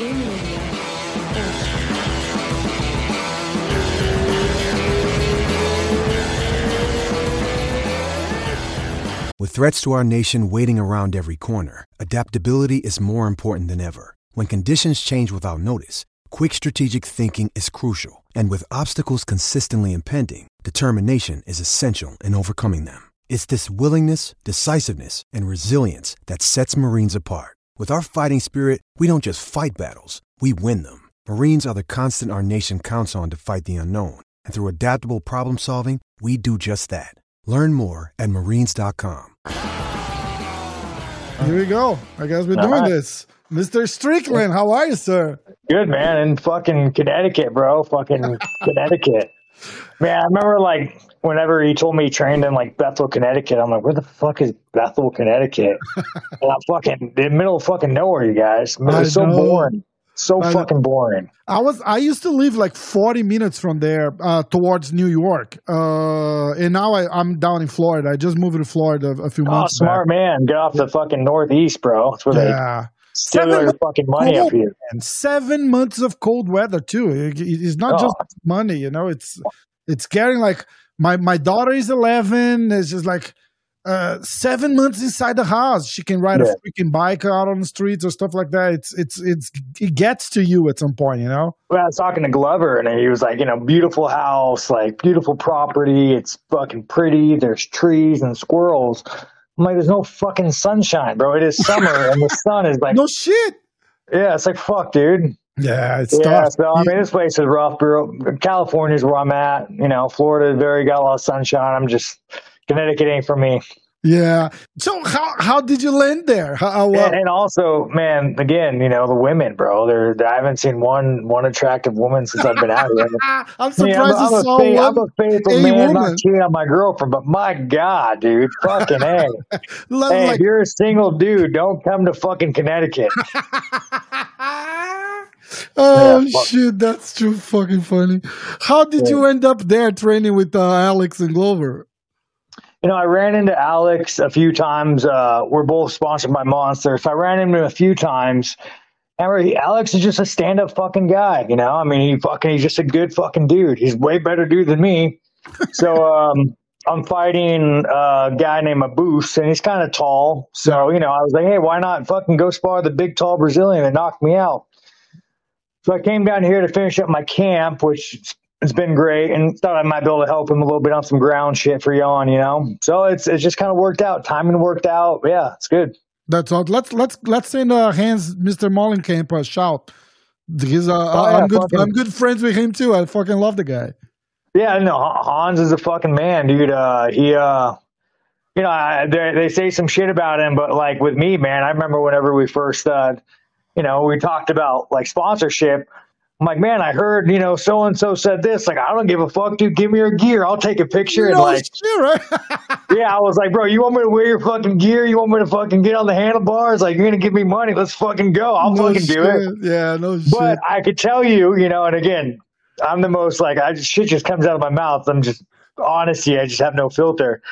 With threats to our nation waiting around every corner, adaptability is more important than ever. When conditions change without notice, quick strategic thinking is crucial. And with obstacles consistently impending, determination is essential in overcoming them. It's this willingness, decisiveness, and resilience that sets Marines apart. With our fighting spirit, we don't just fight battles, we win them. Marines are the constant our nation counts on to fight the unknown. And through adaptable problem solving, we do just that. Learn more at marines.com. Here we go. I guess we're All doing right. this. Mr. Strickland, how are you, sir? Good man, in fucking Connecticut, bro. Fucking Connecticut. Man, I remember like whenever he told me he trained in like Bethel, Connecticut. I'm like, where the fuck is Bethel, Connecticut? and I'm fucking in the middle of fucking nowhere, you guys. I so boring, so I know. fucking boring. I was I used to live like 40 minutes from there uh, towards New York. Uh, and now I, I'm down in Florida. I just moved to Florida a few Oh, months smart man, get off the fucking northeast, bro. That's where back. they Seven fucking money cold, up here. And seven months of cold weather too. It- it's not Oh. just money, you know. It's it's getting like my my daughter is 11. It's just like uh, seven months inside the house. She can ride Yeah. a freaking bike out on the streets or stuff like that. It's it's it's it gets to you at some point, you know. Well, I was talking to Glover, and he was like, you know, beautiful house, like beautiful property. It's fucking pretty. There's trees and squirrels. I'm like, there's no fucking sunshine, bro. It is summer, and the sun is like, No shit. yeah, it's like fuck, dude. Yeah, it's Yeah, tough. so I mean, this place is rough, bro. California's where I'm at. You know, Florida very got a lot of sunshine. I'm just Connecticut ain't for me. Yeah. So how how did you land there? How, how, uh, And, and also, man, again, you know, the women, bro. They're, I haven't seen one one attractive woman since I've been out here. I'm surprised I'm, I'm, saw a faith, I'm a faithful a man, woman. not cheating on my girlfriend, but my God, dude, fucking hey, Like, hey, if you're a single dude, don't come to fucking Connecticut. oh Yeah, shit, that's too fucking funny. How did you end up there training with uh, Alex and Glover? You know, I ran into Alex a few times. Uh, we're both sponsored by Monster, so I ran into him a few times. And Alex is just a stand-up fucking guy. You know, I mean, he fucking he's just a good fucking dude. He's way better dude than me. So um, I'm fighting a guy named Abus, and he's kind of tall. So you know, I was like, hey, why not fucking go spar the big tall Brazilian that knocked me out? So I came down here to finish up my camp, which has been great, and thought I might be able to help him a little bit on some ground shit for Jan, you know. So it's it's just kind of worked out. Timing worked out. Yeah, it's good. That's all. Let's let's let's send uh, Hans Mr. Molenkamp a shout. He's uh, Oh, yeah, I'm good. fucking- I'm good friends with him too. I fucking love the guy. Yeah, no, Han- Hans is a fucking man, dude. Uh, he, uh, you know, I, they, they say some shit about him, but like with me, man, I remember whenever we first, uh, you know, we talked about like sponsorship. I'm like, man, I heard, you know, so and so said this. Like, I don't give a fuck, dude. Give me your gear. I'll take a picture. And like, shit, right? yeah, I was like, bro, you want me to wear your fucking gear? You want me to fucking get on the handlebars? Like, you're gonna give me money? Let's fucking go. I'll no fucking do it. shit. Yeah, no But shit. But I could tell you, you know, and again, I'm the most like I just shit just comes out of my mouth. I'm just honesty. I just have no filter.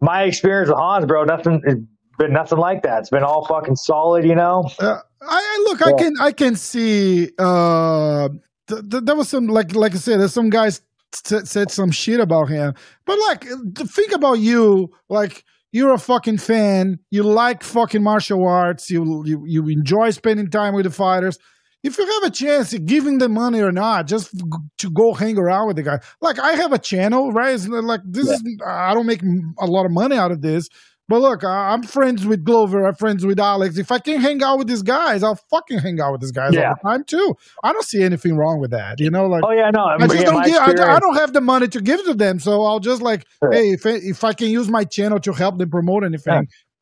My experience with Hans, bro, nothing it's been nothing like that. It's been all fucking solid, you know. Uh, I, I look. I can. I can see. Uh, th- th- there was some like like I said. There's some guys t- said some shit about him, but like think about you. Like you're a fucking fan. You like fucking martial arts. You you you enjoy spending time with the fighters. If you have a chance, giving them money or not, just to go hang around with the guy. Like I have a channel, right? It's like this is. I don't make a lot of money out of this. But look, I- I'm friends with Glover. I'm friends with Alex. If I can hang out with these guys, I'll fucking hang out with these guys Yeah. all the time too. I don't see anything wrong with that. You know, like Oh yeah, no. I just don't give. I, I don't have the money to give to them, so I'll just like, Sure. hey, if I- if I can use my channel to help them promote anything, Yeah.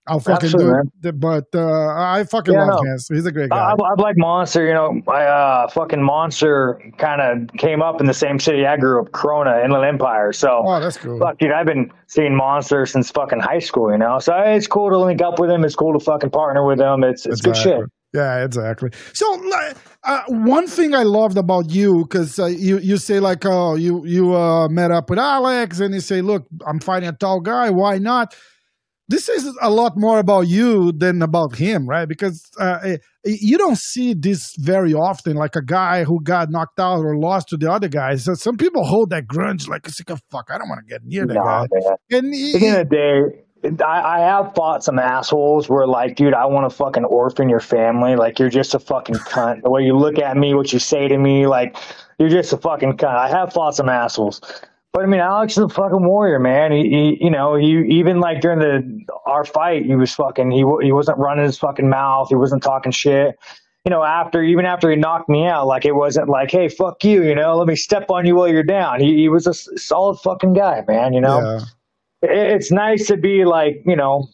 I'll fucking Absolutely, do it. But uh, I fucking Yeah, love no. Hans. He's a great guy. I, I, like Monster. You know, I uh, fucking Monster kind of came up in the same city I grew up, Corona, Inland Empire. So. oh, that's cool. Fuck, dude, I've been seeing Monster since fucking high school, you know. So it's cool to link up with him. It's cool to fucking partner with him. It's it's good shit. Yeah, exactly. So uh, one thing I loved about you because uh, you you say like, oh, you you uh, met up with Alex, and you say, look, I'm fighting a tall guy. Why not? This is a lot more about you than about him, right? Because uh, eh, you don't see this very often, like a guy who got knocked out or lost to the other guy. So some people hold that grudge, like it's like, a fuck, I don't want to get near that Nah, guy. man. And he, At the end of the day, I, I have fought some assholes where like, dude, I want to fucking orphan your family. Like you're just a fucking cunt. The way you look at me, what you say to me, like you're just a fucking cunt. I have fought some assholes. But I mean, Alex is a fucking warrior, man. He, he you know, he even like during the our fight, he was fucking. He he wasn't running his fucking mouth. He wasn't talking shit. You know, after even after he knocked me out, like it wasn't like, hey, fuck you. You know, let me step on you while you're down. He, he was a s- solid fucking guy, man. You know yeah. it- it's nice to be like you know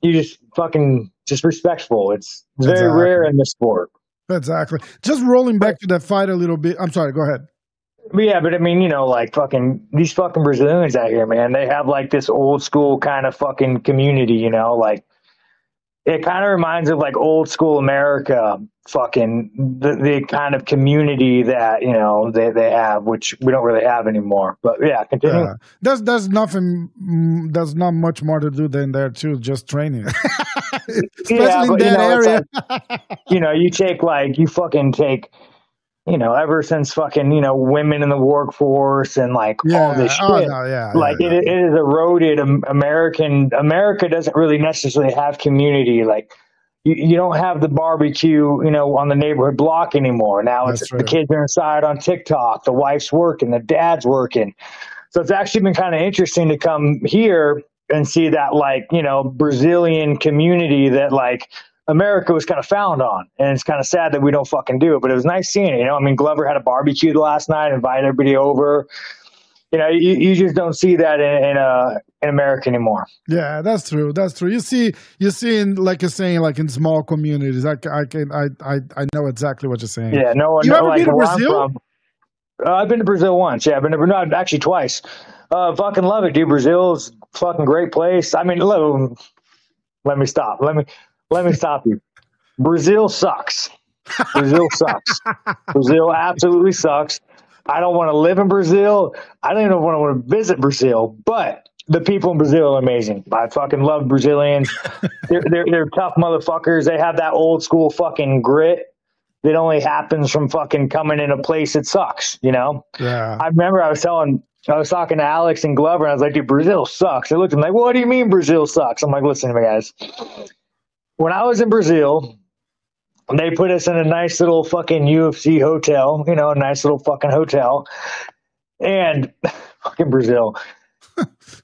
you just fucking just respectful it's very Exactly. rare in this sport Exactly. Just rolling back to that fight a little bit. I'm sorry. Go ahead. Yeah but i mean you know like fucking these fucking brazilians out here man they have like this old school kind of fucking community you know like it kind of reminds of like old school america fucking the, the kind of community that you know they, they have which we don't really have anymore but yeah continue Yeah. There's there's nothing. mm, There's not much more to do than there too. Just training, especially Yeah, in but, you that know, it's area. you know, you take like you fucking take, you know, ever since fucking you know women in the workforce and like all yeah. this oh, shit. Oh no. Yeah. Like yeah, it, it is eroded. Am- American America doesn't really necessarily have community. Like you, you don't have the barbecue, you know, on the neighborhood block anymore. Now it's That's the kids are inside on TikTok. The wife's working. The dad's working. So it's actually been kind of interesting to come here and see that like you know Brazilian community that like America was kind of found on, and it's kind of sad that we don't fucking do it. But it was nice seeing it. You know, I mean, Glover had a barbecue last night, invited everybody over. You know, you, you just don't see that in in, uh, in America anymore. Yeah, that's true. That's true. You see, you see, in like you're saying, like in small communities. I, I can, I, I, I know exactly what you're saying. Yeah, no one. You no, ever like been to Brazil? Uh, I've been to Brazil once. Yeah, I've been to no, actually twice. Uh, fucking love it, dude. Brazil's fucking great place. I mean, let, let me stop. Let me let me stop you. Brazil sucks. Brazil sucks. Brazil absolutely sucks. I don't want to live in Brazil. I don't even want to visit Brazil, but the people in Brazil are amazing. I fucking love Brazilians. they're, they're they're tough motherfuckers. They have that old school fucking grit that only happens from fucking coming in a place that sucks, you know? Yeah. I remember I was telling, I was talking to Alex and Glover, and I was like, dude, Brazil sucks. They looked at me like, what do you mean Brazil sucks? I'm like, listen to me, guys. When I was in Brazil, they put us in a nice little fucking UFC hotel, you know, a nice little fucking hotel. And fucking Brazil.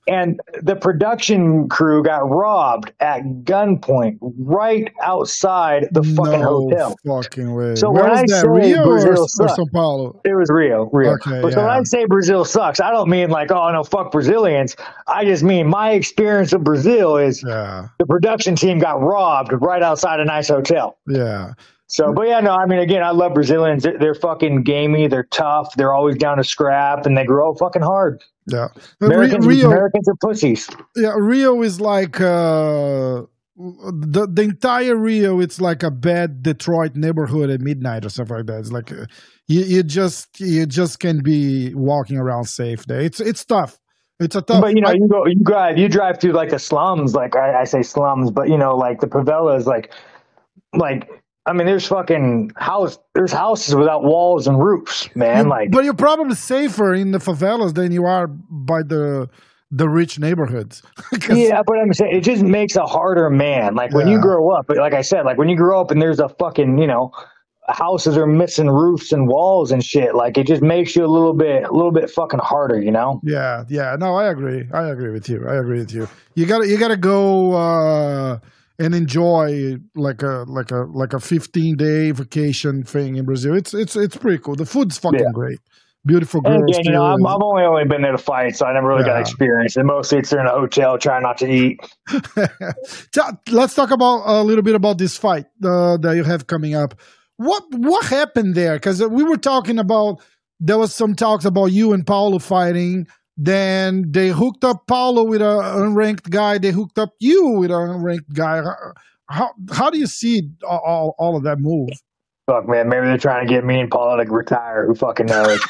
And the production crew got robbed at gunpoint right outside the fucking no hotel. fucking way. So Where when is I that? say Rio or, Brazil or sucks- Sao Paulo? It was Rio, Rio. Okay, but so when. I say Brazil sucks, I don't mean like, oh no, fuck Brazilians. I just mean my experience of Brazil is Yeah. the production team got robbed right outside a nice hotel. Yeah. So, but yeah, no, I mean, again, I love Brazilians. They're, they're fucking gamey. They're tough. They're always down to scrap, and they grow fucking hard. Yeah. Americans, Rio, Americans are pussies. yeah, Rio is like uh the the entire Rio. It's like a bad Detroit neighborhood at midnight or stuff like that. It's like uh, you you just you just can't be walking around safe there. It's it's tough. It's a tough. But you know, I- you go, you drive, you drive through like the slums. Like I, I say slums, but you know, like the favelas. Like, like I mean, there's fucking house. There's houses without walls and roofs, man. you- like, but you're probably safer in the favelas than you are by the the rich neighborhoods. Yeah, but I'm saying it just makes a harder man. Like when you grow up, like I said, like when you grow up and there's a fucking, you know, houses are missing roofs and walls and shit. Like it just makes you a little bit, a little bit fucking harder, you know? Yeah, yeah. No, I agree. I agree with you. I agree with you. You gotta you gotta go uh and enjoy like a like a like a 15 day vacation thing in Brazil. It's it's it's pretty cool. The food's fucking Yeah. great. Beautiful girls. And again, you know. I'm, I've only only been there to fight, so I never really got experience. And mostly it's in a hotel, trying not to eat. Let's talk about a little bit about this fight uh, that you have coming up. What what happened there? Because we were talking about there was some talks about you and Paulo fighting. Then they hooked up Paulo with an unranked guy. They hooked up you with an unranked guy. How how do you see all, all, of that move? Fuck, man, maybe they're trying to get me and Paulo to retire. Who fucking knows?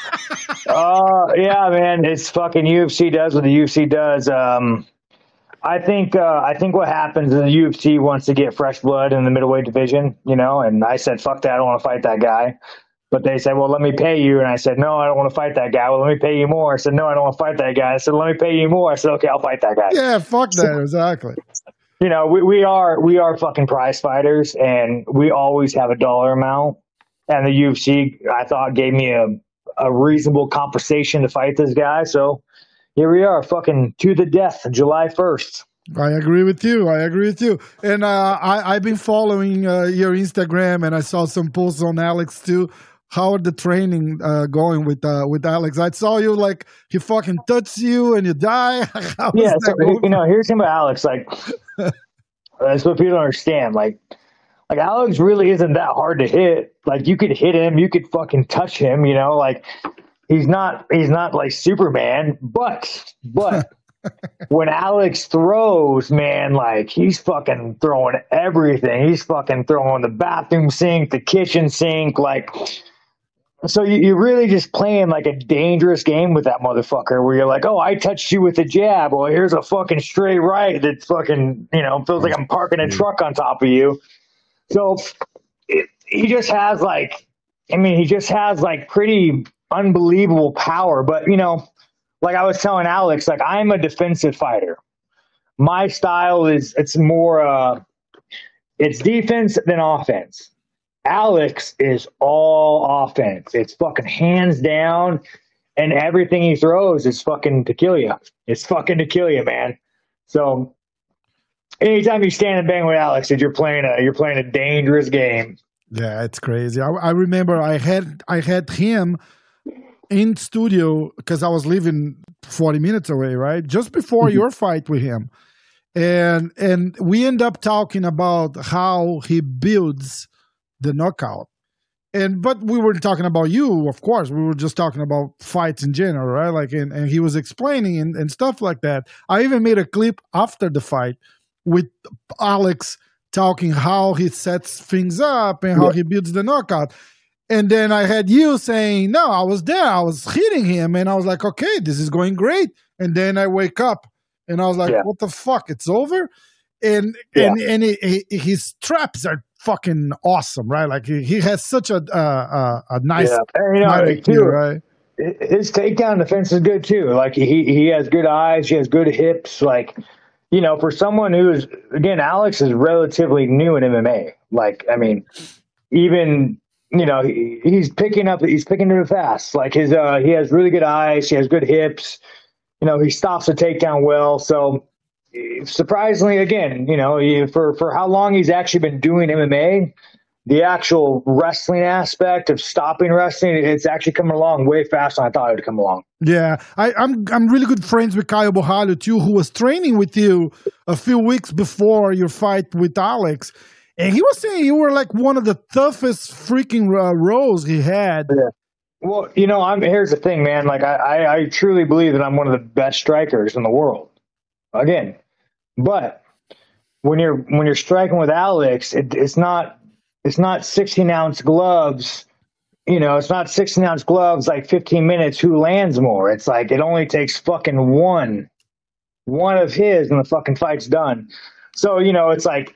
uh, yeah, man, it's fucking UFC does what the UFC does. Um, I think uh, I think what happens is the UFC wants to get fresh blood in the middleweight division, you know. And I said, "Fuck that! I don't want to fight that guy." But they said, "Well, let me pay you," and I said, "No, I don't want to fight that guy." Well, let me pay you more. I said, "No, I don't want to fight that guy." I said, "Let me pay you more." I said, "Okay, I'll fight that guy." Yeah, fuck that. Exactly. You know, we, we are we are fucking prize fighters, and we always have a dollar amount. And the UFC, I thought, gave me a a reasonable compensation to fight this guy. So here we are, fucking to the death, July first. I agree with you. I agree with you. And uh, I, I've been following uh, your Instagram, and I saw some posts on Alex too. How are the training uh, going with uh, with Alex? I saw you like he fucking touched you and you die. How Yeah, so, you know, here's him about Alex. Like, that's what people don't understand. Like, like Alex really isn't that hard to hit. Like, you could hit him, you could fucking touch him. You know, like he's not he's not like Superman, but but when Alex throws, man, like he's fucking throwing everything. He's fucking throwing the bathroom sink, the kitchen sink, like. So you, you're really just playing like a dangerous game with that motherfucker, where you're like, "Oh, I touched you with a jab. Well, here's a fucking straight right that fucking you know feels like I'm parking a truck on top of you." So it, he just has like, I mean, he just has like pretty unbelievable power. But you know, like I was telling Alex, like I'm a defensive fighter. My style is it's more uh it's defense than offense. Alex is all offense. It's fucking hands down, and everything he throws is fucking to kill you. It's fucking to kill you, man. So anytime you stand and bang with Alex, you're playing a you're playing a dangerous game. Yeah, it's crazy. I, I remember I had I had him in studio because I was living 40 minutes away, right? Just before mm-hmm. your fight with him. And and we end up talking about how he builds the knockout. And but we weren't talking about you, of course. We were just talking about fights in general, right? Like and, and he was explaining and, and stuff like that. I even made a clip after the fight with Alex talking how he sets things up and how Yeah. he builds the knockout. And then I had you saying, No, I was there. I was hitting him. And I was like, Okay, this is going great. And then I wake up and I was like, Yeah. What the fuck? It's over. And Yeah. and and he, he, his traps are fucking awesome, right? Like he, he has such a uh, a nice yeah. And, you know, too, right? his takedown defense is good too. Like he he has good eyes, he has good hips. Like you know, for someone who is again, Alex is relatively new in MMA. Like I mean, even you know he, he's picking up, he's picking it fast. Like his uh, he has really good eyes, he has good hips. You know, he stops the takedown well. So surprisingly, again, you know, for for how long he's actually been doing MMA, the actual wrestling aspect of stopping wrestling, it's actually coming along way faster than I thought it would come along. Yeah, I, I'm I'm really good friends with Caio Borralho too, who was training with you a few weeks before your fight with Alex, and he was saying you were like one of the toughest freaking uh, rows he had. Well, you know, I'm here's the thing, man. Like I, I, I truly believe that I'm one of the best strikers in the world. Again, but when you're when you're striking with Alex, it, it's not it's not 16 ounce gloves. You know, it's not 16 ounce gloves like 15 minutes. Who lands more? It's like it only takes fucking one, one of his, and the fucking fight's done. So you know, it's like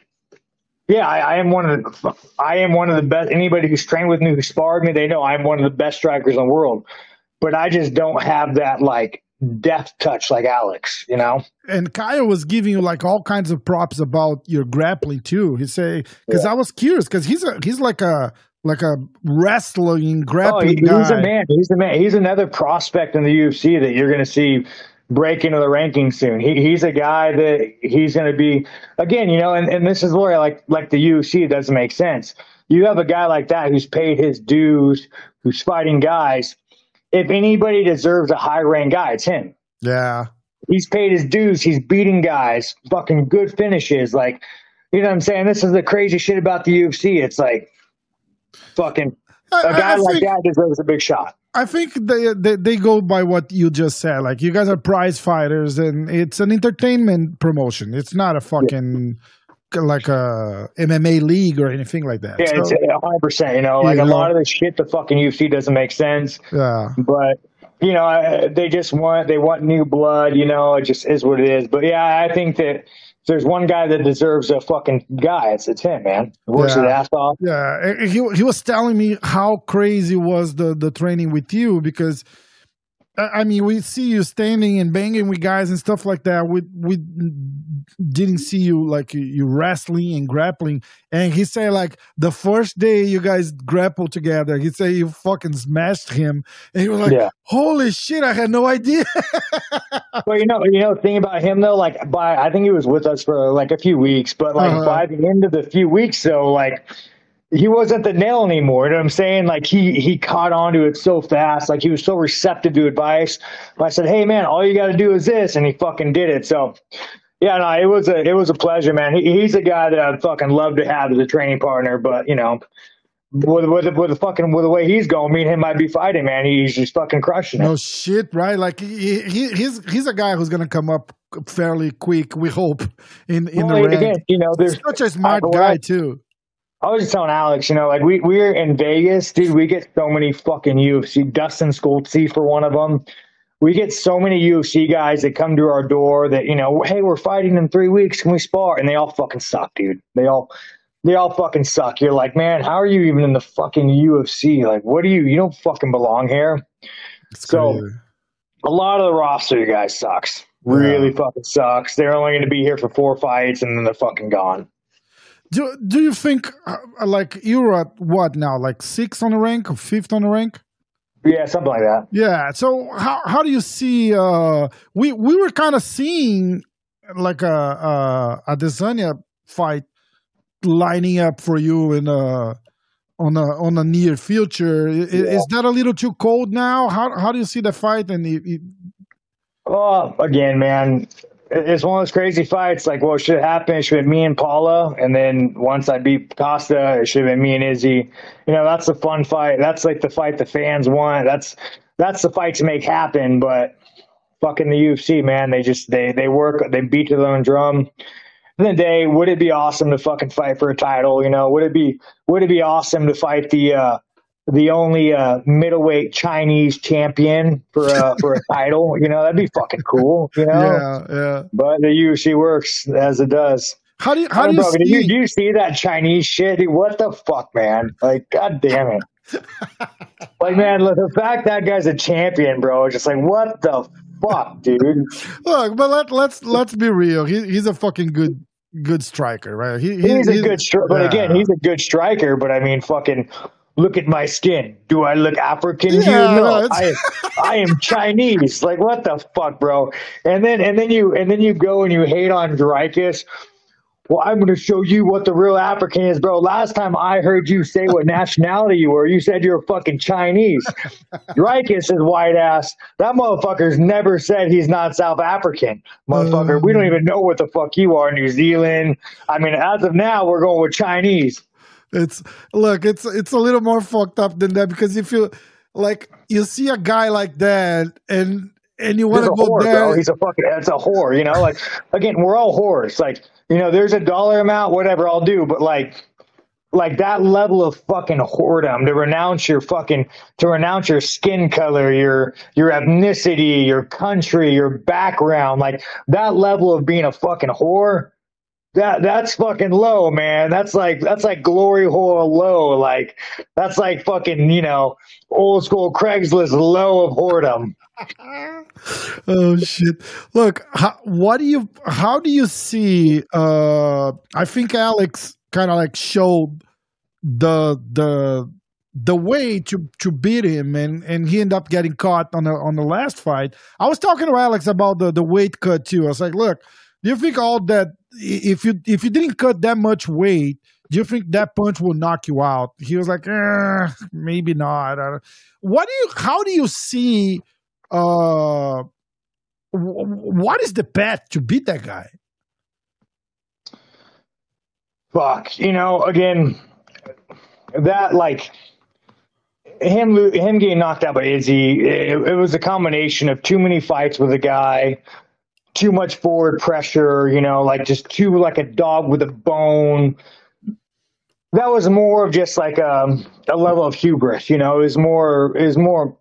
yeah, I, I am one of the I am one of the best. Anybody who's trained with me, who sparred me, they know I'm one of the best strikers in the world. But I just don't have that like deft touch like Alex. You know? And Caio was giving you like all kinds of props about your grappling too. He say because I was curious because he's a he's like a like a wrestling Oh, grappling he- he's a man. He's a man. He's another prospect in the UFC that you're going to see break into the rankings soon. He, he's a guy that he's going to be again. You know, and, and this is where like like the UFC doesn't make sense. You have a guy like that who's paid his dues, who's fighting guys. If anybody deserves a high rank guy, it's him. Yeah, He's paid his dues. He's beating guys, fucking good finishes. Like, you know what I'm saying? This is the crazy shit about the UFC. It's like, fucking, I, a guy I like think, that deserves a big shot. I think they, they they go by what you just said. Like you guys are prize fighters, and it's an entertainment promotion. It's not a fucking like a MMA league or anything like that. Yeah, So, it's 100%. You know, like a lot of the shit the fucking UFC doesn't make sense. yeah. But you know, they just want they want new blood. You know, it just is what it is. But yeah, I think that if there's one guy that deserves a fucking guy, it's it's him, man. He works Yeah. his ass off. Yeah, he he was telling me how crazy was the the training with you because I I mean we see you standing and banging with guys and stuff like that. We we didn't see you like you- wrestling and grappling. And he said like the first day you guys grappled together, he said you fucking smashed him, and he was like, Yeah. "Holy shit, I had no idea." Well, you know, you know, thing about him though, like by I think he was with us for like a few weeks, but like Uh-huh. by the end of the few weeks, though, like he wasn't the nail anymore. You know what I'm saying? Like he he caught on to it so fast. Like he was so receptive to advice. I said, "Hey, man, all you got to do is this," and he fucking did it. So. Yeah, no, it was a it was a pleasure, man. He, he's a guy that I'd fucking love to have as a training partner, but you know, with with with the fucking with the way he's going, me and him might be fighting, man. He's just fucking crushing it. no shit, right? Like he, he he's he's a guy who's gonna come up fairly quick. We hope in in Well, the again, you know, there's Such a smart I- guy too. I was just telling Alex, you know, like we we're in Vegas, dude. We get so many fucking UFC. Dustin Stoltzfus for one of them. We get so many UFC guys that come to our door that you know, hey, we're fighting in three weeks. Can we spar? And they all fucking suck, dude. They all they all fucking suck. You're like, man, how are you even in the fucking UFC? Like, what do you? You don't fucking belong here. It's So- crazy. A lot of the roster, you guys, sucks. Really fucking sucks. They're only going to be here for four fights and then they're fucking gone. do do you think uh, like you're at what now? Like sixth on the rank or fifth on the rank? Yeah, something like that. Yeah. So how how do you see? uh We we were kind of seeing like a a, Adesanya fight lining up for you in a on a on a near future. I- i- Is that a little too cold now? How how do you see the fight? And i- i- Oh, again, man, it- it's one of those crazy fights. Like, what should have happened? It should have been me and Paulo, and then once I beat Costa, it should have been me and Izzy. You know, that's the fun fight. That's like the fight the fans want. That's that's the fight to make happen. But fucking the UFC, man, they just they they work. They beat to their own drum. Of the day, would it be awesome to fucking fight for a title? You know, would it be would it be awesome to fight the uh, the only uh, middleweight Chinese champion for a for a title? You know, that'd be fucking cool. You know, yeah, yeah. but the UFC works as it does. How do you how do you see? you, do you see that Chinese shit? What the fuck, man? Like, god damn it! like, man, look, the fact that guy's a champion, bro, it's just like, what the fuck, dude? Look, but let let's let's be real. He, he's a fucking good good striker, right? He, he- He's a good striker, but again, he's a good striker. But I mean, fucking, look at my skin. Do I look African? to you? No, no, I, I am Chinese. Like, what the fuck, bro? And then, and then you, and then you go and you hate on Dricus. Well, I'm going to show you what the real African is, bro. Last time I heard you say what nationality you were, you said you're fucking Chinese. Dricus is white ass. That motherfucker's never said he's not South African. Motherfucker, we don't mm. even know what the fuck you are, New Zealand. I mean, as of now, we're going with Chinese. It's look, it's it's a little more fucked up than that because if you like you see a guy like that and and you want to go whore, there, bro. He's a fucking. That's a whore. You know, like again, we're all whores. Like you know, there's a dollar amount, whatever I'll do, but like. Like that level of fucking whoredom to renounce your fucking to renounce your skin color, your your ethnicity, your country, your background, like that level of being a fucking whore, that that's fucking low, man. That's like that's like glory hole low. Like that's like fucking, you know, old school Craigslist low of whoredom. oh shit! Look, how, what do you? How do you see? Uh, I think Alex kind of like showed the the the way to to beat him, and and he ended up getting caught on the on the last fight. I was talking to Alex about the the weight cut too. I was like, look, do you think all that if you if you didn't cut that much weight? Do you think that punch will knock you out? He was like, eh, maybe not. What do you? How do you see? Uh, wh- what is the path to beat that guy? fuck you know again that like him him getting knocked out by Izzy it, it was a combination of too many fights with a guy too much forward pressure you know like just too like a dog with a bone that was more of just like um, a level of hubris you know it was more is more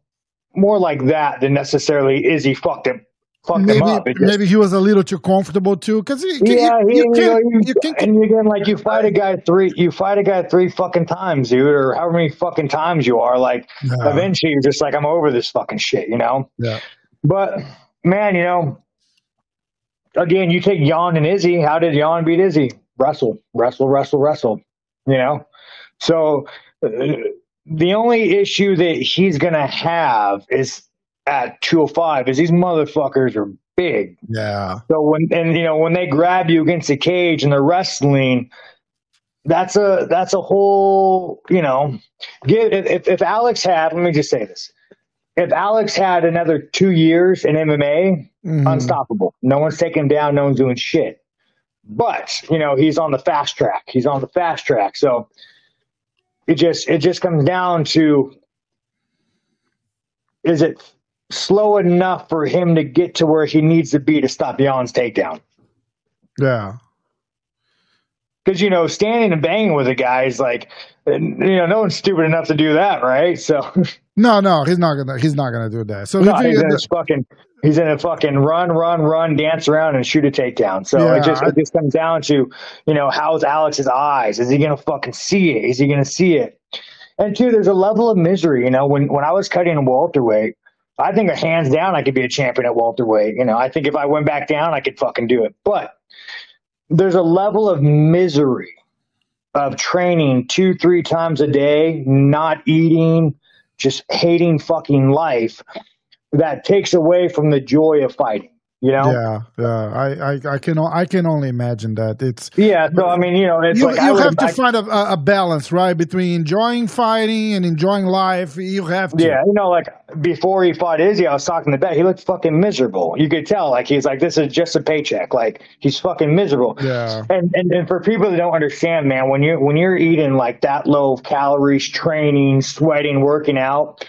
more like that than necessarily is he fucked him fucked maybe him up. Just- maybe he was a little too comfortable too, because you, yeah, you, he- you you know, you- you can and again, like you fight a guy three, you fight a guy three fucking times, dude, or however many fucking times you are. Like Yeah. eventually, you're just like, I'm over this fucking shit, you know. Yeah. But man, you know, again, you take Jan and Izzy. How did Jan beat Izzy? Wrestle, wrestle, wrestle, wrestle. You know, so uh, the only issue that he's gonna have is at 205 is these motherfuckers are big. yeah So when and you know when they grab you against the cage and they're wrestling, that's a that's a whole you know. Give if if- if Alex had let me just say this, if Alex had another two years in MMA, Mhm. unstoppable. No one's taking him down. No one's doing shit. But you know he's on the fast track. He's on the fast track. So it just it just comes down to is it slow enough for him to get to where he needs to be to stop Jan's takedown? yeah Because you know standing and banging with a guy is like you know no one's stupid enough to do that, right? So no no he's not gonna he's not gonna do that. So no, he- he's in his fucking he's in a fucking run, run, run, dance around and shoot a takedown. So Yeah, it just it just comes down to, you know, how's Alex's eyes? Is he gonna fucking see it? Is he gonna see it? And two, there's a level of misery, you know, when when I was cutting a welterweight, I think a hands down I could be a champion at welterweight. You know, I think if I went back down I could fucking do it. But there's a level of misery of training two, three times a day, not eating, just hating fucking life that takes away from the joy of fighting. You know? yeah yeah I, I I can I can only imagine that it's Yeah. so I mean, you know, it's you, like you have to I- find a, a balance right between enjoying fighting and enjoying life. You have to Yeah, you know, like before he fought Izzy, I was talking to Bet. He looked fucking miserable. You could tell, like he's like, this is just a paycheck. Like he's fucking miserable. yeah And, and and for people that don't understand, man, when you when you're eating like that low of calories, training, sweating, working out,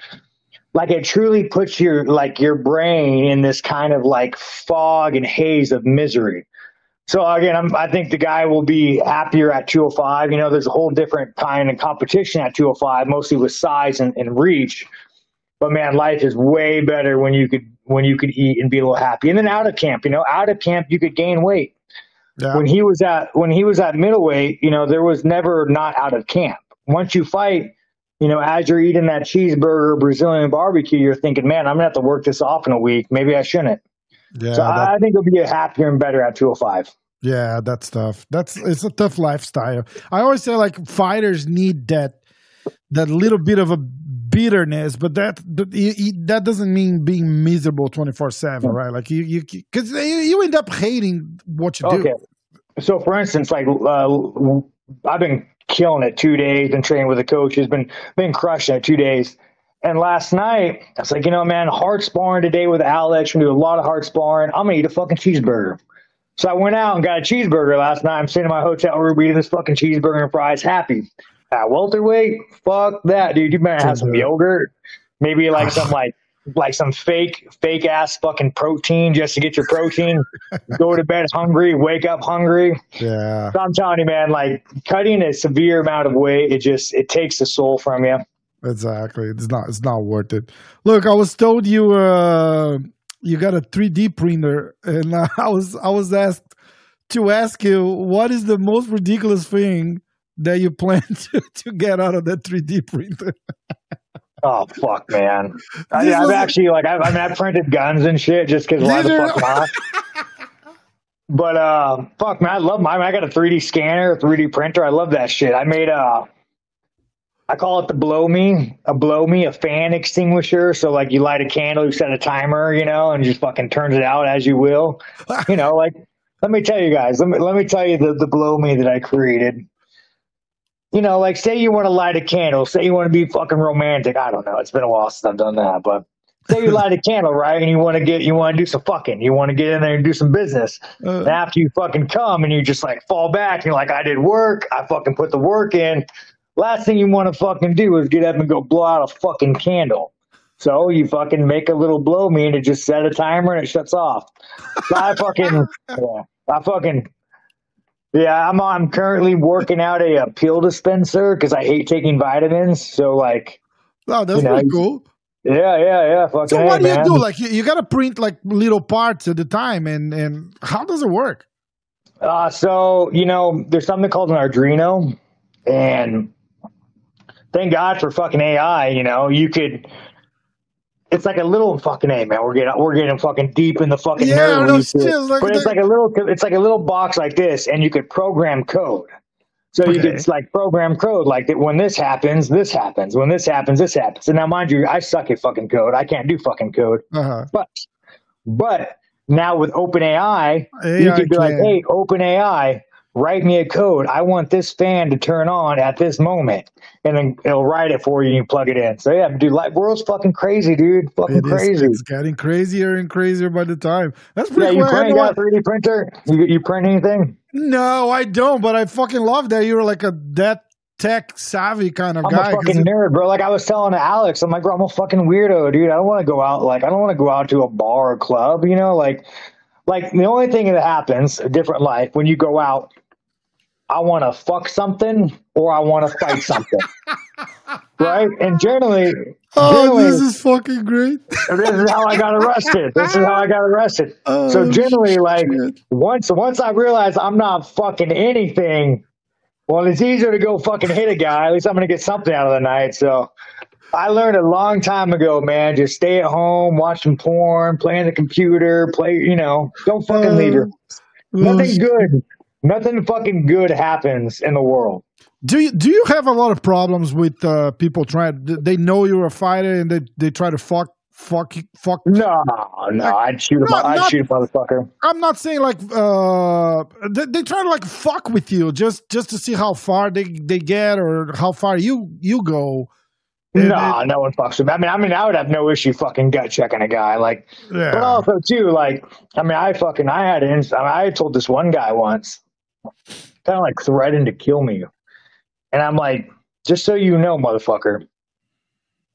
like it truly puts your like your brain in this kind of like fog and haze of misery. So again, I'm, I think the guy will be happier at 205. You know, there's a whole different kind of competition at 205, mostly with size and, and reach. But man, life is way better when you could when you could eat and be a little happy. And then out of camp, you know, out of camp you could gain weight yeah when he was at when he was at middleweight, you know, there was never not out of camp. Once you fight, you know, as you're eating that cheeseburger, Brazilian barbecue, you're thinking, man, I'm gonna have to work this off in a week. Maybe I shouldn't. yeah so that- I, think he'll be a happier and better at 205. Yeah, that's tough. That's it's a tough lifestyle. I always say like fighters need that that little bit of a bitterness, but that but you, you, that doesn't mean being miserable twenty four seven, right? Like you you because you, end up hating what you do. So for instance, like uh, I've been killing it two days, been training with a coach who's been been crushing it two days. And last night, I was like, you know, man, hard sparring today with Alex. We're gonna do a lot of hard sparring. I'm gonna eat a fucking cheeseburger. So I went out and got a cheeseburger last night. I'm sitting in my hotel room eating this fucking cheeseburger and fries, happy. At welterweight, fuck that, dude. You better have some yogurt, maybe like some like like some fake fake ass fucking protein just to get your protein. Go to bed hungry, wake up hungry. Yeah, So I'm telling you, man, like cutting a severe amount of weight, it just it takes the soul from you. exactly. It's not it's not worth it. Look, I was told you uh you got a three D printer, and I was I was asked to ask you what is the most ridiculous thing that you plan to, to get out of that 3D printer. Oh fuck, man! I, This I've actually like I've, I mean I've printed guns and shit just because why the fuck not? But uh, fuck, man, I love mine. I got a 3D scanner, a 3D printer. I love that shit. I made a, I call it the blow me, a blow me, a fan extinguisher. So like you light a candle, you set a timer, you know, and just fucking turns it out as you will. You know, like let me tell you guys, let me let me tell you the the blow me that I created. You know, like say you want to light a candle, say you want to be fucking romantic. I don't know. It's been a while since I've done that, but say you light a candle, right? And you want to get, you want to do some fucking, you want to get in there and do some business. Uh, And after you fucking come and you just like fall back and you're like, I did work. I fucking put the work in. Last thing you want to fucking do is get up and go blow out a fucking candle. So you fucking make a little blow me and it just set a timer and it shuts off. So I fucking, yeah, I fucking, yeah, I'm I'm currently working out a, a pill dispenser because I hate taking vitamins. So like, oh, that's you know, pretty cool. Yeah, yeah, yeah. Fucking So what do man. you do? Like you, you got to print like little parts at the time, and and how does it work? Uh, so you know, there's something called an Arduino, and thank God for fucking AI. You know, you could. It's like a little fucking A, man. We're getting we're getting fucking deep in the fucking Yeah, nerd no shit, like but it's like a little it's like a little box like this, and you could program code. So you could like program code like that. When this happens, this happens. When this happens, this happens. And now, mind you, I suck at fucking code. I can't do fucking code. Uh huh. But but now with OpenAI, you could be like, can. hey, OpenAI, write me a code. I want this fan to turn on at this moment. And then it'll write it for you and you plug it in. So yeah, dude, like world's fucking crazy, dude. Fucking It is, crazy. it's getting crazier and crazier by the time. That's Yeah, pretty you cool. I had print, got a 3D printer? You, you print anything? No, I don't, but I fucking love that you're like a that tech savvy kind of I'm guy. a 'cause fucking nerd, bro. Like I was telling Alex, I'm like, bro, I'm a fucking weirdo, dude. I don't want to go out. Like I don't want to go out to a bar or club. You know, like, like the only thing that happens, a different life, when you go out, I want to fuck something or I want to fight something, right? And generally, oh, generally, this is fucking great. this is how I got arrested. This is how I got arrested. Oh, so generally, like shit. once once I realize I'm not fucking anything, well, it's easier to go fucking hit a guy. At least I'm gonna get something out of the night. So I learned a long time ago, man. Just stay at home, watching porn, playing the computer, play. You know, don't fucking leave her. nothing good. Nothing fucking good happens in the world. Do you do you have a lot of problems with uh, people trying? They know you're a fighter and they they try to fuck fuck fuck. No, no, I'd shoot a, Not- I'd not- shoot a motherfucker. I'm not saying like uh, they, they try to like fuck with you just just to see how far they they get or how far you you go. And No, no one fucks with me. I mean, I mean, I would have no issue fucking gut checking a guy. Like, yeah. But also too, like, I mean, I fucking, I had, ins- I, mean, I told this one guy once, kind of like threatened to kill me, and I'm like, just so you know, motherfucker,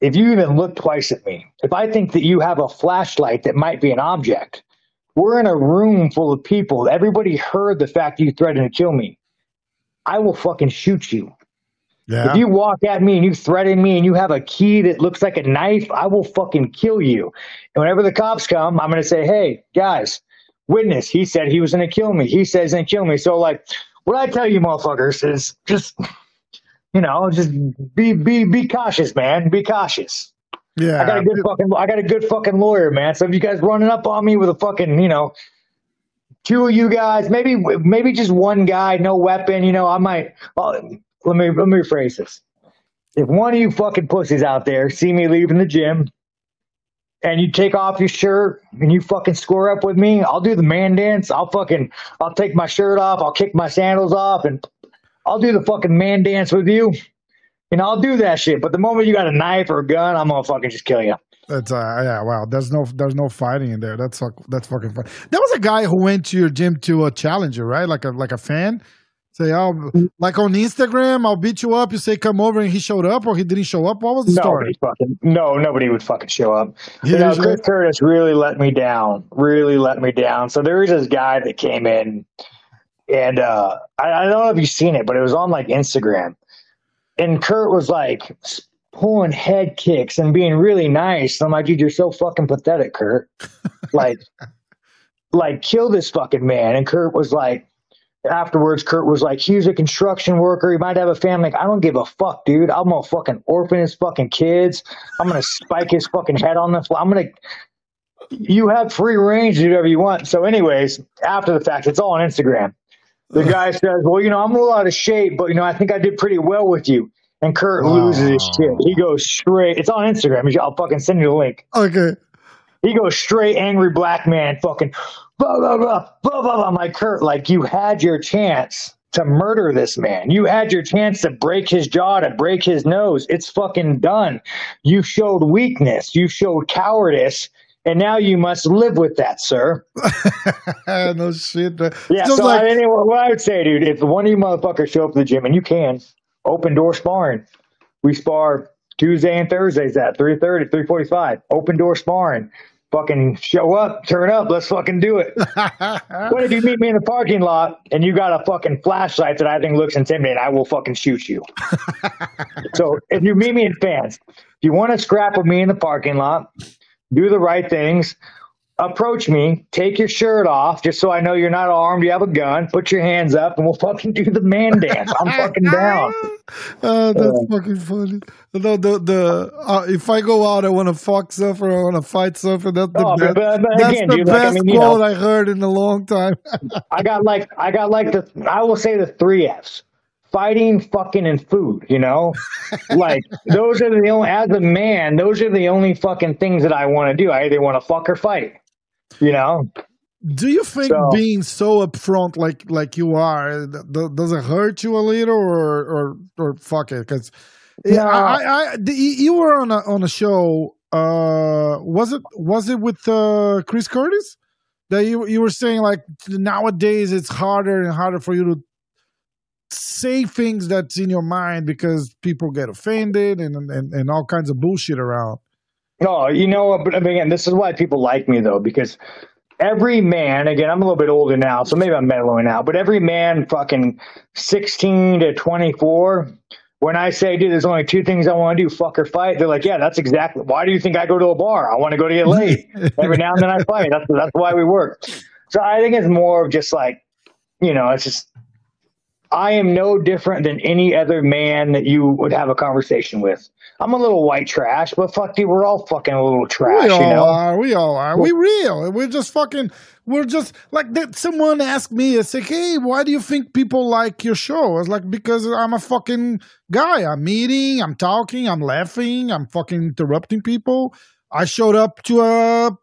if you even look twice at me, if I think that you have a flashlight that might be an object, we're in a room full of people. Everybody heard the fact you threatened to kill me. I will fucking shoot you. Yeah. If you walk at me and you threaten me and you have a key that looks like a knife, I will fucking kill you. And whenever the cops come, I'm going to say, hey, guys, witness, he said he was going to kill me. He says he's going to kill me. So, like, what I tell you motherfuckers is just, you know, just be, be, be cautious, man. Be cautious. yeah. I got a good fucking, I got a good fucking lawyer, man. So if you guys running up on me with a fucking, you know, two of you guys, maybe, maybe just one guy, no weapon, you know, I might, uh, let me, let me rephrase this. If one of you fucking pussies out there see me leaving the gym and you take off your shirt and you fucking square up with me, I'll do the man dance. I'll fucking, I'll take my shirt off. I'll kick my sandals off and I'll do the fucking man dance with you. And I'll do that shit. But the moment you got a knife or a gun, I'm gonna fucking just kill you. That's uh yeah wow. There's no there's no fighting in there. That's that's fucking fun. There was a guy who went to your gym to a challenger, right? Like a like a fan. Say, oh, like on Instagram, I'll beat you up. You say come over, and he showed up, or he didn't show up. What was the Nobody story? fucking no, nobody would fucking show up. You know, Chris Curtis really let me down. Really let me down. So there was this guy that came in, and uh, I, I don't know if you've seen it, but it was on like Instagram, and Kurt was like pulling head kicks and being really nice. I'm like, dude, you're so fucking pathetic, Kurt. like, like kill this fucking man. And Kurt was like. Afterwards, Kurt was like, "He's a construction worker. He might have a family. Like, I don't give a fuck, dude. I'm gonna fucking orphan his fucking kids. I'm gonna spike his fucking head on the floor. I'm gonna. You have free range to do whatever you want. So, anyways, after the fact, it's all on Instagram. The guy says, "Well, you know, I'm a little out of shape, but you know, I think I did pretty well with you." And Kurt loses his shit. He goes straight. It's on Instagram. I'll fucking send you the link. Okay. He goes straight angry black man, fucking blah blah blah blah blah. blah. Like Kurt, like you had your chance to murder this man. You had your chance to break his jaw, to break his nose. It's fucking done. You showed weakness. You showed cowardice. And now you must live with that, sir. no shit. Yeah. Just so like- I mean, what I would say, dude, if one of you motherfuckers show up to the gym, and you can, open door sparring. We spar Tuesday and Thursdays at 3.30, 3.45. Open door sparring. Fucking show up, turn up, let's fucking do it. what if you meet me in the parking lot and you got a fucking flashlight that I think looks intimidating? I will fucking shoot you. so if you meet me in fans, if you want to scrap with me in the parking lot, do the right things approach me, take your shirt off, just so I know you're not armed, you have a gun, put your hands up, and we'll fucking do the man dance. I'm fucking down. Uh, that's uh, fucking funny. No, the the uh, if I go out, I want to fuck suffer, I want to fight suffer. That's the oh, best, but, but that's again, the dude, best like, I mean, quote know, I heard in a long time. I got like I got like the I will say the three Fs fighting, fucking, and food. You know, like those are the only. As a man, those are the only fucking things that I want to do. I either want to fuck or fight you know? Do you think so, being so upfront like like you are does it hurt you a little or or or fuck it? Because yeah I, I, you were on a on a show uh was it was it with uh chris curtis? That you you were saying like nowadays it's harder and harder for you to say things that's in your mind because people get offended and and, and all kinds of bullshit around Oh, you know? But again, this is why people like me though, because every man, again, I'm a little bit older now, so maybe I'm mellowing out, but every man fucking 16 to 24, when I say, dude, there's only two things I want to do, fuck or fight, they're like, yeah, that's exactly. Why do you think I go to a bar? I want to go to get laid. every now and then I fight. That's, that's why we work. So I think it's more of just like, you know, it's just, I am no different than any other man that you would have a conversation with. I'm a little white trash, but fuck you, we're all fucking a little trash. We all you know? are. We all are. We real. We're just fucking. We're just like that. Someone asked me, "It's like, hey, why do you think people like your show?" I was like, because I'm a fucking guy. I'm eating. I'm talking. I'm laughing. I'm fucking interrupting people. I showed up to a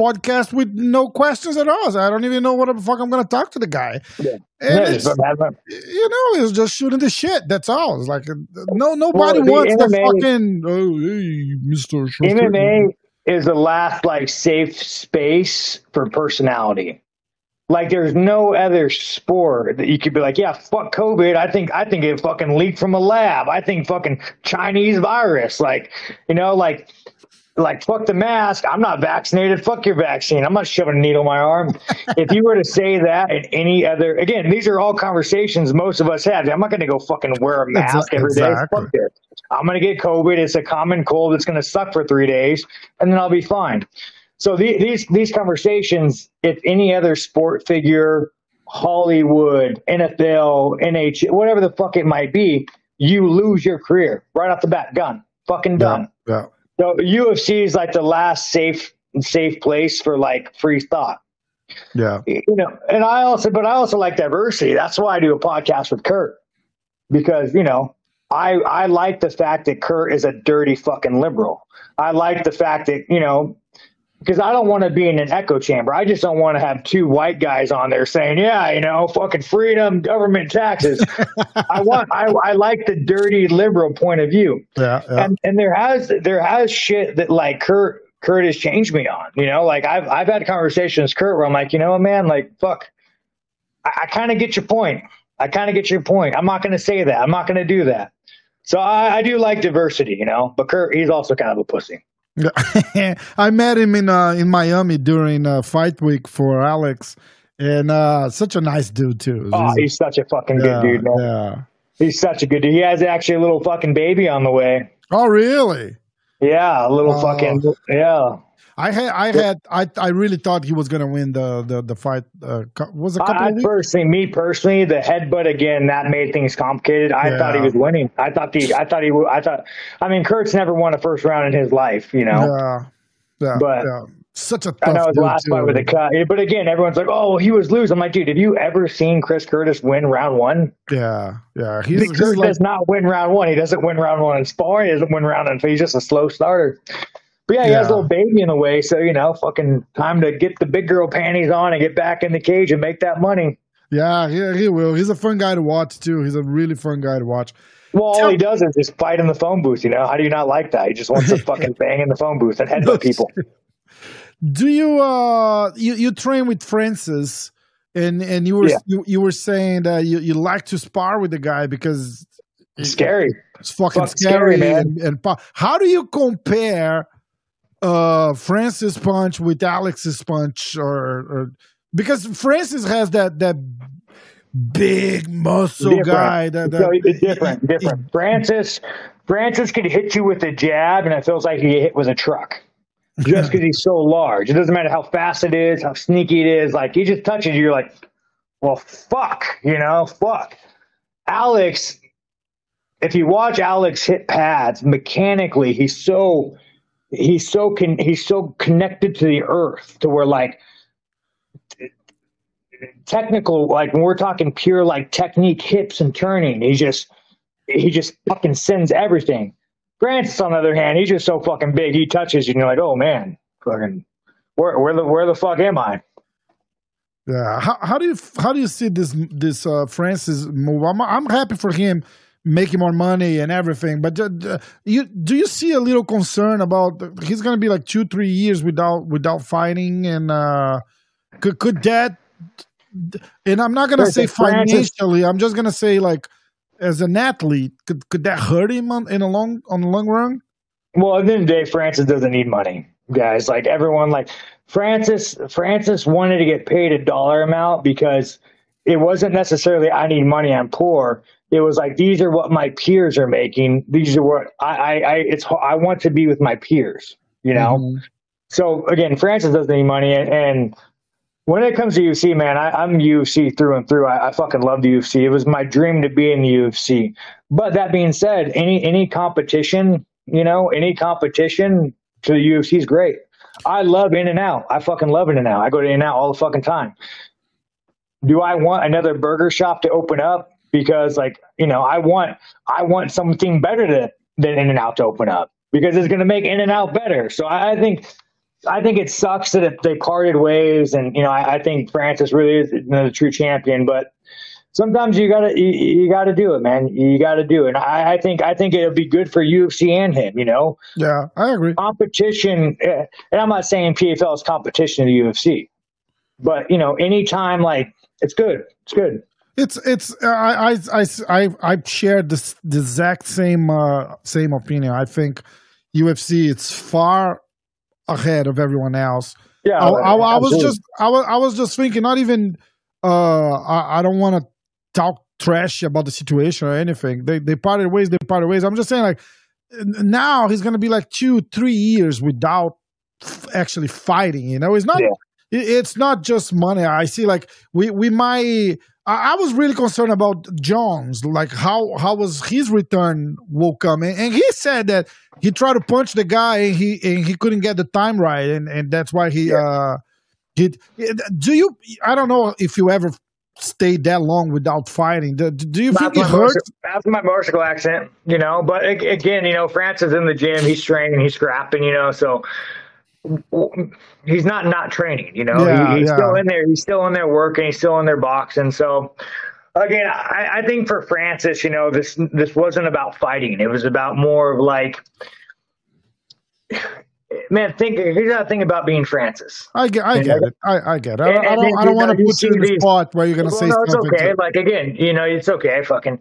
podcast with no questions at all. So I don't even know what the fuck I'm going to talk to the guy. Yeah. And yeah, you know, it's just shooting the shit. That's all. It's like no, nobody well, wants MMA, the fucking oh, hey, Mister. MMA is the last like safe space for personality. Like there's no other sport that you could be like, yeah, fuck COVID. I think I think it fucking leaked from a lab. I think fucking Chinese virus. Like, you know, like like fuck the mask. I'm not vaccinated. Fuck your vaccine. I'm not shoving a needle in my arm. If you were to say that in any other again these are all conversations most of us have. I'm not going to go fucking wear a mask every day. Fuck it. i'm going to get covid. It's a common cold. It's going to suck for three days and then i'll be fine. So the, these these conversations if any other sport figure hollywood nfl nh whatever the fuck it might be you lose your career right off the bat. Done. Fucking done. yeah. yeah. So UFC is like the last safe safe place for like free thought. Yeah. You know, and I also but I also like diversity. That's why I do a podcast with Kurt. Because, you know, I I like the fact that Kurt is a dirty fucking liberal. I like the fact that, you know, because I don't want to be in an echo chamber. I just don't want to have two white guys on there saying, "Yeah, you know, fucking freedom, government taxes." I want, I, I like the dirty liberal point of view. Yeah, yeah, and and there has there has shit that like Kurt Kurt has changed me on. You know, like I've I've had conversations Kurt where I'm like, you know, man, like fuck, I, I kind of get your point. I kind of get your point. I'm not going to say that. I'm not going to do that. So I, I do like diversity, you know, but Kurt, he's also kind of a pussy. I met him in uh, in Miami during uh, fight week for Alex, and uh, such a nice dude too. Oh, he's, he's such a fucking yeah, good dude, man. Yeah, he's such a good dude. He has actually a little fucking baby on the way. Oh, really? Yeah, a little fucking yeah. I had, I had, I, I really thought he was going to win the the the fight. Uh, was a couple. I personally, me personally, the headbutt again that made things complicated. I yeah. thought he was winning. I thought the, I thought he, I thought. I mean, Kurt's never won a first round in his life, you know. Yeah, yeah, but. Yeah. Such a I know his last fight with a cut, but again, everyone's like, "Oh, he was losing." I'm like, dude, have you ever seen Chris Curtis win round one? Yeah, yeah. He's, Chris like, does not win round one. He doesn't win round one in sparring. He doesn't win round one. He's just a slow starter. But yeah, he yeah. has a little baby in the way, so you know, fucking time to get the big girl panties on and get back in the cage and make that money. Yeah, yeah, he will. He's a fun guy to watch too. He's a really fun guy to watch. Well, all he does is just fight in the phone booth. You know, how do you not like that? He just wants to fucking bang in the phone booth and headbutt people. Do you uh you you train with Francis? And and you were yeah. you, you were saying that you, you like to spar with the guy because it's scary. It's fucking Fuck scary, scary, man. And, and how do you compare uh, Francis punch with Alex's punch, or, or because Francis has that that big muscle Different. guy. That, that it's different, different. Francis, Francis could hit you with a jab, and it feels like he hit with a truck. Just because he's so large, it doesn't matter how fast it is, how sneaky it is. Like he just touches you, you're like, well, fuck, you know, fuck. Alex, if you watch Alex hit pads mechanically, he's so he's so con- he's so connected to the earth to where like technical like when we're talking pure like technique hips and turning he just he just fucking sends everything francis on the other hand he's just so fucking big he touches you and you're like oh man fucking where, where the where the fuck am i Yeah. How, how do you how do you see this this uh, Francis move? I'm I'm happy for him making more money and everything, but uh, you do you see a little concern about he's going to be like two three years without without fighting and uh, could could that and I'm not going to say financially. I'm just going to say like as an athlete, could could that hurt him on, in a long on the long run? Well, at the end of the day, Francis doesn't need money, guys. Like everyone, like Francis, Francis wanted to get paid a dollar amount because it wasn't necessarily I need money, I'm poor. It was like these are what my peers are making. These are what I, I, I it's I want to be with my peers, you know. Mhm. So again, Francis doesn't need money, and, and when it comes to UFC, man, I, I'm UFC through and through. I, I fucking love the UFC. It was my dream to be in the UFC. But that being said, any any competition, you know, any competition to the UFC is great. I love In and Out. I fucking love In and Out. I go to In and Out all the fucking time. Do I want another burger shop to open up? Because like, you know, I want I want something better to, than In and Out to open up because it's gonna make In and Out better. So I, I think I think it sucks that it, they parted ways, and you know I, I think Francis really is you know, the true champion. But sometimes you gotta you, you gotta do it, man. You gotta do it. And I, I think I think it'll be good for UFC and him. You know, Yeah, I agree. competition, eh, and I'm not saying PFL is competition to the UFC, but you know, anytime like it's good, it's good. It's it's uh, I I I I I shared this the exact same uh, same opinion. I think UFC it's far ahead of everyone else. Yeah, I, I, I was absolutely. just I was I was just thinking. Not even uh, I, I don't want to talk trash about the situation or anything. They they parted ways. They parted ways. I'm just saying like now he's gonna be like two three years without f- actually fighting. You know, it's not. Yeah. it- It's not just money. I see. Like we we might. I, I was really concerned about Jones. Like how how was his return will come, and, and he said that he tried to punch the guy and he and he couldn't get the time right, and and that's why he uh did. Do you? I don't know if you ever stayed that long without fighting. Do, do you think That's it my, hurts? motor, that's my motorcycle accent, you know. But again, you know, Francis in the gym, he's training, he's scrapping, you know. So he's not not training, you know. Yeah, he, he's yeah. still in there. He's still in there working. He's still in there boxing. So again, I, I think for Francis, you know, this this wasn't about fighting. It was about more of like. Man, think here's the thing about being Francis. I get, I get it. I, I get it. I, and- I don't, I don't want to put you in the spot where you're gonna Well, say no, it's okay. to- Like again, you know, it's okay. Fucking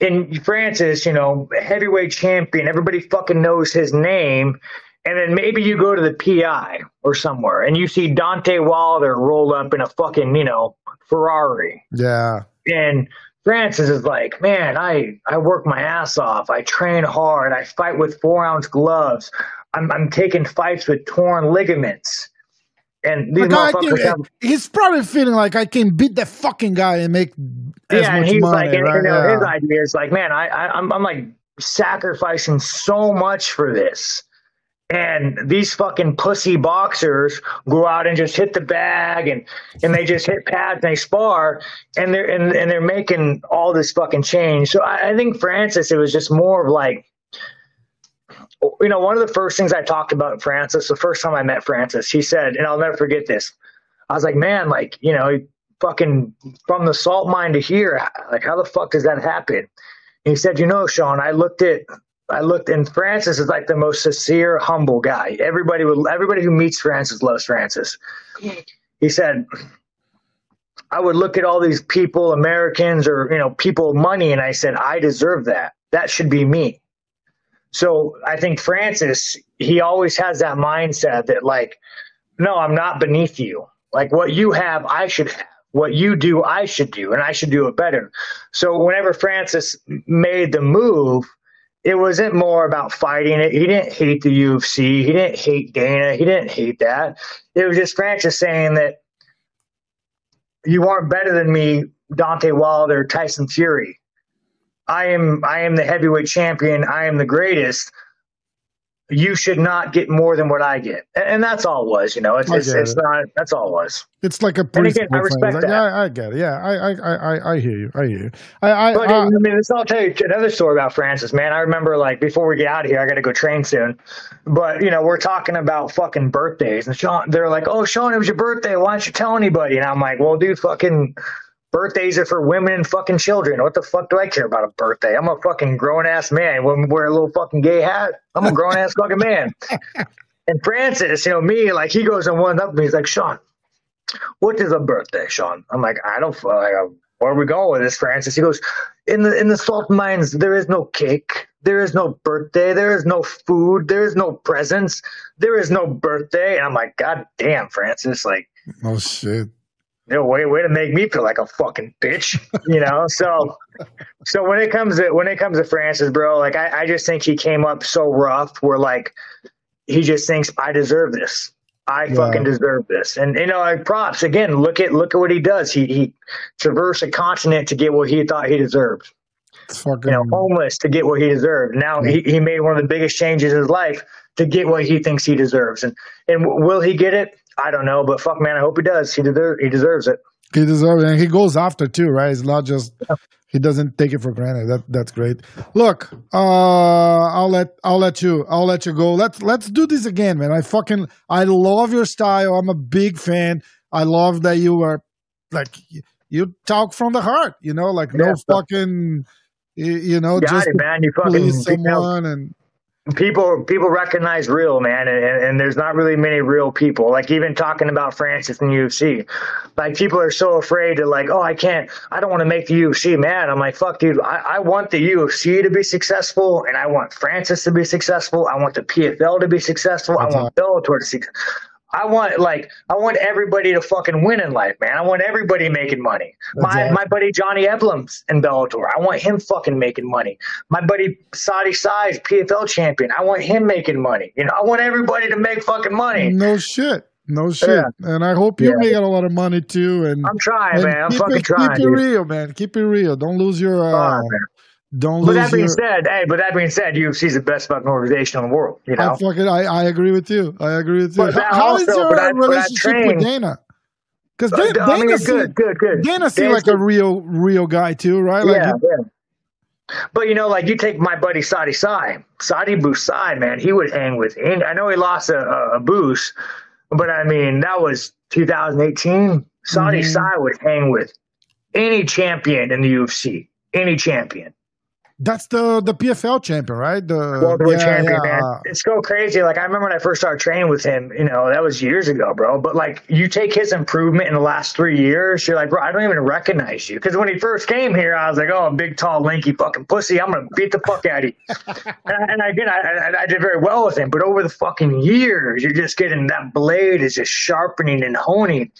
in Francis, you know, heavyweight champion. Everybody fucking knows his name. And then maybe you go to the PI or somewhere and you see Deontay Wilder roll up in a fucking, you know, Ferrari. yeah, And Francis is like, man, I, I work my ass off. I train hard. I fight with four ounce gloves. I'm, I'm taking fights with torn ligaments. And these Like, motherfuckers can- have he's probably feeling like I can beat that fucking guy and make as yeah, and he's money. like, and, right? you know, Yeah. his idea is like, man, I, I, I'm, I'm like sacrificing so much for this, and these fucking pussy boxers go out and just hit the bag and and they just hit pads and they spar, and they're and, and they're making all this fucking change. So I, I think Francis, it was just more of like. You know, one of the first things I talked about Francis, the first time I met Francis, he said, and I'll never forget this. I was like, man, like, you know, fucking from the salt mine to here, like how the fuck does that happen? And he said, you know, Sean, I looked at I looked and Francis is like the most sincere, humble guy. Everybody would everybody who meets Francis loves Francis. Mm-hmm. He said, I would look at all these people, Americans or you know, people money, and I said, I deserve that. That should be me. So I think Francis, he always has that mindset that like, no, I'm not beneath you. Like what you have, I should have. What you do, I should do, and I should do it better. So whenever Francis made the move, it wasn't more about fighting it. He didn't hate the UFC. He didn't hate Dana. He didn't hate that. It was just Francis saying that you aren't better than me, Deontay Wilder, Tyson Fury. I am I am the heavyweight champion. I am the greatest you should not get more than what I get. And, and that's all it was, you know, it's, it's, it's it. not, that's all it was. It's like a again, I respect like, that. Yeah, I, I, get it. Yeah. I, I, I, I hear you. I hear you. I, I, but, I, I mean, this, I'll tell you another story about Francis, man. I remember like before we get out of here, I got to go train soon, but you know, we're talking about fucking birthdays and Sean, they're like, Oh, Sean, it was your birthday. Why don't you tell anybody? And I'm like, well, dude, fucking, Birthdays are for women and fucking children. What the fuck do I care about a birthday? I'm a fucking grown ass man. When wear a little fucking gay hat, I'm a grown ass fucking man. And Francis, you know me, like he goes and one up and he's like, Sean, what is a birthday, Sean? I'm like, I don't like. Uh, where are we going with this, Francis? He goes, in the in the salt mines, there is no cake, there is no birthday, there is no food, there is no presents, there is no birthday. And I'm like, God damn, Francis, like, oh shit know, way way to make me feel like a fucking bitch, you know. So, so when it comes to when it comes to Francis, bro, like I, I just think he came up so rough. Where like he just thinks I deserve this. I yeah. fucking deserve this. And you know, like props again. Look at look at what he does. He he traversed a continent to get what he thought he deserved. You know, homeless to get what he deserved. Now yeah. he, he made one of the biggest changes in his life to get what he thinks he deserves. And and will he get it? I don't know, but fuck, man, I hope he does. He deserves. He deserves it. He deserves it, and he goes after too, right? It's not just he doesn't take it for granted. That that's great. Look, uh, I'll let I'll let you I'll let you go. Let's let's do this again, man. I fucking I love your style. I'm a big fan. I love that you are like you talk from the heart. You know, like yeah, no fucking you, you know Got just it, man. You fucking someone and people people recognize real man and, and, there's not really many real people. Like even talking about francis and ufc like people are so afraid to like oh i can't i don't want to make the ufc mad. I'm like fuck dude I, I want the ufc to be successful and i want francis to be successful. I want the pfl to be successful. That's i want bellator to be successful I want like I want everybody to fucking win in life, man. I want everybody making money. My my buddy Johnny Eblen's in Bellator. I want him fucking making money. My buddy Sadibou Sy, PFL champion. I want him making money. You know, I want everybody to make fucking money. No shit. No shit. Yeah. And I hope you're yeah. making a lot of money too. And I'm trying, man. I'm fucking it, trying. Keep it dude. real, man. Keep it real. Don't lose your uh, don't but that being your... said, hey, but that being said, UFC is the best fucking organization in the world. You know, I fucking, I, I agree with you. I agree with you. How, how also, is your I, relationship with Dana? Because Dana, Dana, I mean, good, good, good. Dana seems like a real, real guy too, right? Like yeah, yeah. But you know, like you take my buddy Sadi Sy, Sadibou Sy, man, he would hang with. I know he lost a, a boost, but I mean that was 2018. Sadi mm-hmm. Sy would hang with any champion in the UFC, any champion. That's the the PFL champion, right? The world yeah, champion, yeah. man. Uh, it's so crazy. Like I remember when I first started training with him. You know, that was years ago, bro. But like, you take his improvement in the last three years, you're like, bro, I don't even recognize you. Because when he first came here, I was like, oh, big, tall, lanky, fucking pussy. I'm gonna beat the fuck out of you. and, and again, I, I, I did very well with him. But over the fucking years, you're just getting that blade is just sharpening and honing.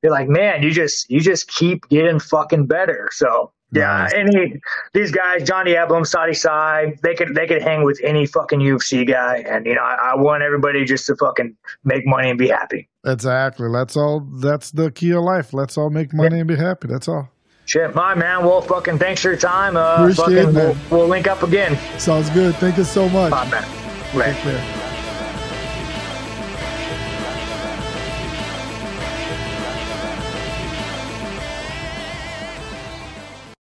You're like, man, you just you just keep getting fucking better. So yeah, and he, these guys, Johnny Eblen, Saudi Sy, they could they could hang with any fucking UFC guy, and you know I, I, want everybody just to fucking make money and be happy. Exactly. That's all. That's the key of life. Let's all make money yeah. and be happy. That's all. Shit, my man. Well, fucking thanks for your time. Uh, Appreciate fucking, it, we'll, we'll, link up again. Sounds good. Thank you so much. Bye, man. Take care.